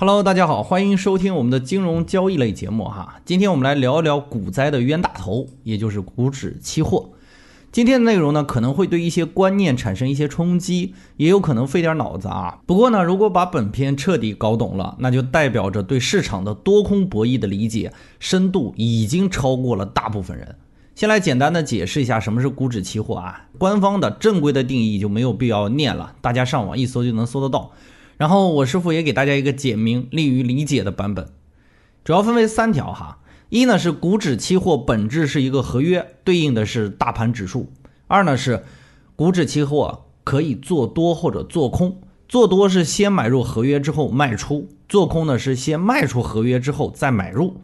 Hello，大家好，欢迎收听我们的金融交易类节目哈。今天我们来聊一聊股灾的冤大头，也就是股指期货。今天的内容呢，可能会对一些观念产生一些冲击，也有可能费点脑子啊。不过呢，如果把本片彻底搞懂了，那就代表着对市场的多空博弈的理解深度已经超过了大部分人。先来简单的解释一下什么是股指期货啊，官方的正规的定义就没有必要念了，大家上网一搜就能搜得到。然后我师傅也给大家一个简明、利于理解的版本，主要分为三条哈。一呢是股指期货本质是一个合约，对应的是大盘指数。二呢是股指期货可以做多或者做空，做多是先买入合约之后卖出，做空呢是先卖出合约之后再买入。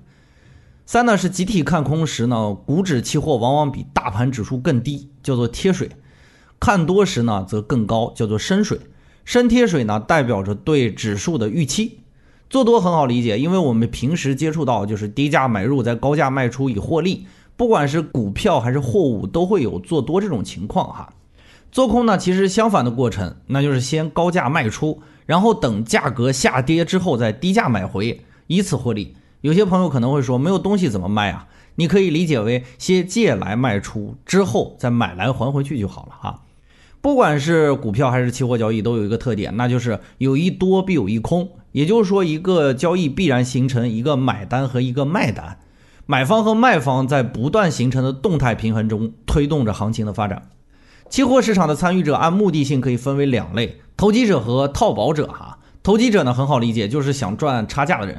三呢是集体看空时呢，股指期货往往比大盘指数更低，叫做贴水；看多时呢则更高，叫做深水。深贴水呢，代表着对指数的预期。做多很好理解，因为我们平时接触到就是低价买入，在高价卖出以获利。不管是股票还是货物，都会有做多这种情况哈。做空呢，其实相反的过程，那就是先高价卖出，然后等价格下跌之后再低价买回，以此获利。有些朋友可能会说，没有东西怎么卖啊？你可以理解为先借来卖出，之后再买来还回去就好了哈。不管是股票还是期货交易，都有一个特点，那就是有一多必有一空。也就是说，一个交易必然形成一个买单和一个卖单，买方和卖方在不断形成的动态平衡中推动着行情的发展。期货市场的参与者按目的性可以分为两类：投机者和套保者。哈，投机者呢很好理解，就是想赚差价的人；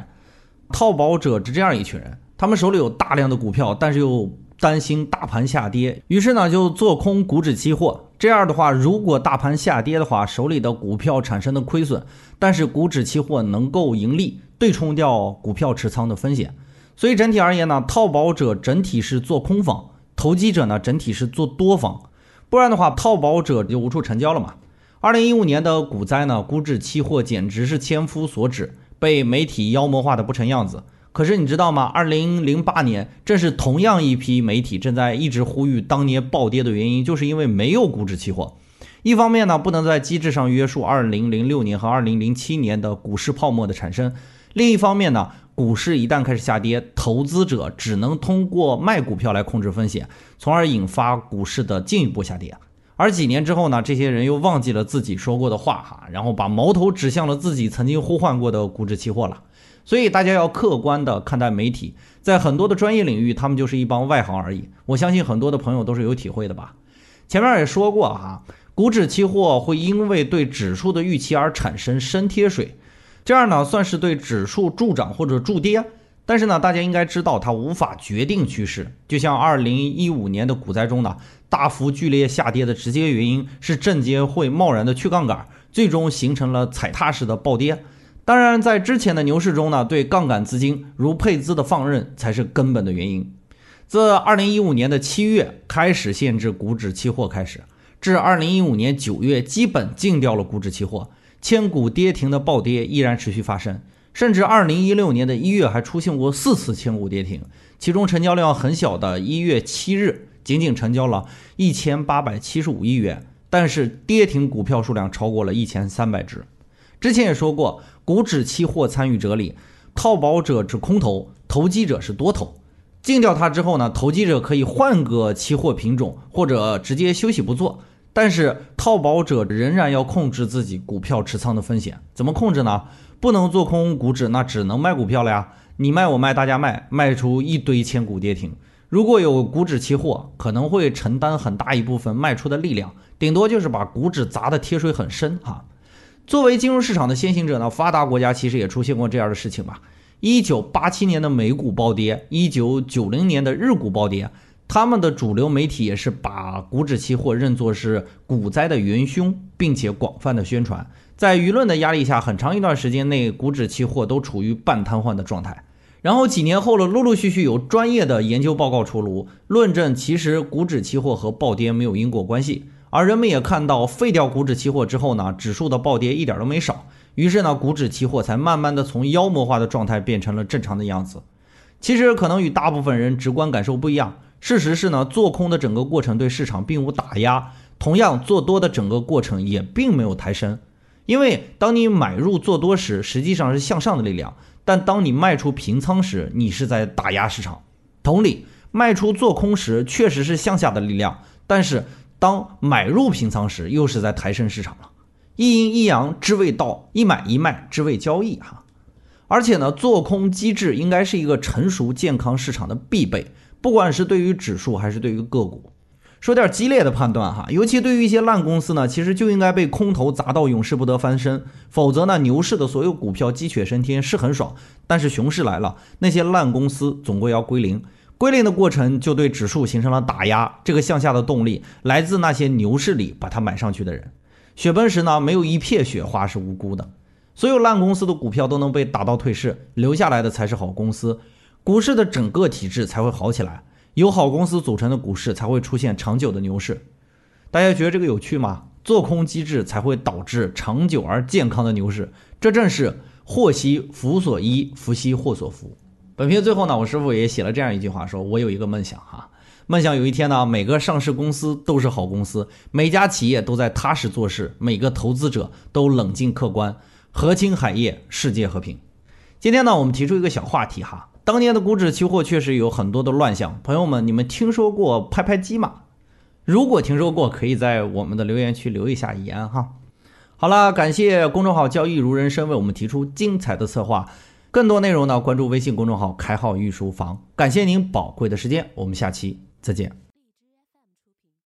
套保者是这样一群人，他们手里有大量的股票，但是又担心大盘下跌，于是呢就做空股指期货。这样的话，如果大盘下跌的话，手里的股票产生的亏损，但是股指期货能够盈利，对冲掉股票持仓的风险。所以整体而言呢，套保者整体是做空方，投机者呢整体是做多方。不然的话，套保者就无处成交了嘛。二零一五年的股灾呢，股指期货简直是千夫所指，被媒体妖魔化的不成样子。可是你知道吗？二零零八年，正是同样一批媒体正在一直呼吁当年暴跌的原因，就是因为没有股指期货。一方面呢，不能在机制上约束二零零六年和二零零七年的股市泡沫的产生；另一方面呢，股市一旦开始下跌，投资者只能通过卖股票来控制风险，从而引发股市的进一步下跌。而几年之后呢，这些人又忘记了自己说过的话哈，然后把矛头指向了自己曾经呼唤过的股指期货了。所以大家要客观的看待媒体，在很多的专业领域，他们就是一帮外行而已。我相信很多的朋友都是有体会的吧。前面也说过哈，股指期货会因为对指数的预期而产生深贴水，这样呢算是对指数助涨或者助跌。但是呢，大家应该知道它无法决定趋势。就像二零一五年的股灾中呢，大幅剧烈下跌的直接原因是证监会贸然的去杠杆，最终形成了踩踏式的暴跌。当然，在之前的牛市中呢，对杠杆资金如配资的放任才是根本的原因。自二零一五年的七月开始限制股指期货开始，至二零一五年九月基本禁掉了股指期货，千股跌停的暴跌依然持续发生，甚至二零一六年的一月还出现过四次千股跌停，其中成交量很小的一月七日仅仅成交了一千八百七十五亿元，但是跌停股票数量超过了一千三百只。之前也说过，股指期货参与者里，套保者是空头，投机者是多头。禁掉它之后呢，投机者可以换个期货品种，或者直接休息不做。但是套保者仍然要控制自己股票持仓的风险。怎么控制呢？不能做空股指，那只能卖股票了呀。你卖我卖，大家卖，卖出一堆千股跌停。如果有股指期货，可能会承担很大一部分卖出的力量，顶多就是把股指砸的贴水很深哈。作为金融市场的先行者呢，发达国家其实也出现过这样的事情吧。一九八七年的美股暴跌，一九九零年的日股暴跌，他们的主流媒体也是把股指期货认作是股灾的元凶，并且广泛的宣传。在舆论的压力下，很长一段时间内，股指期货都处于半瘫痪的状态。然后几年后了，陆陆续续有专业的研究报告出炉，论证其实股指期货和暴跌没有因果关系。而人们也看到，废掉股指期货之后呢，指数的暴跌一点都没少。于是呢，股指期货才慢慢的从妖魔化的状态变成了正常的样子。其实可能与大部分人直观感受不一样。事实是呢，做空的整个过程对市场并无打压，同样做多的整个过程也并没有抬升。因为当你买入做多时，实际上是向上的力量；但当你卖出平仓时，你是在打压市场。同理，卖出做空时确实是向下的力量，但是当买入平仓时，又是在抬升市场了。一阴一阳之谓道，一买一卖之谓交易哈。而且呢，做空机制应该是一个成熟健康市场的必备，不管是对于指数还是对于个股。说点激烈的判断哈，尤其对于一些烂公司呢，其实就应该被空头砸到永世不得翻身，否则呢，牛市的所有股票鸡犬升天是很爽，但是熊市来了，那些烂公司总归要归零，归零的过程就对指数形成了打压，这个向下的动力来自那些牛市里把它买上去的人，血崩时呢，没有一片雪花是无辜的，所有烂公司的股票都能被打到退市，留下来的才是好公司，股市的整个体制才会好起来。有好公司组成的股市才会出现长久的牛市，大家觉得这个有趣吗？做空机制才会导致长久而健康的牛市，这正是祸兮福所依，福兮祸所伏。本片最后呢，我师傅也写了这样一句话，说我有一个梦想哈，梦想有一天呢，每个上市公司都是好公司，每家企业都在踏实做事，每个投资者都冷静客观，和亲海业，世界和平。今天呢，我们提出一个小话题哈。当年的股指期货确实有很多的乱象，朋友们，你们听说过拍拍机吗？如果听说过，可以在我们的留言区留一下言哈。好了，感谢公众号交易如人生为我们提出精彩的策划，更多内容呢，关注微信公众号开号御书房。感谢您宝贵的时间，我们下期再见。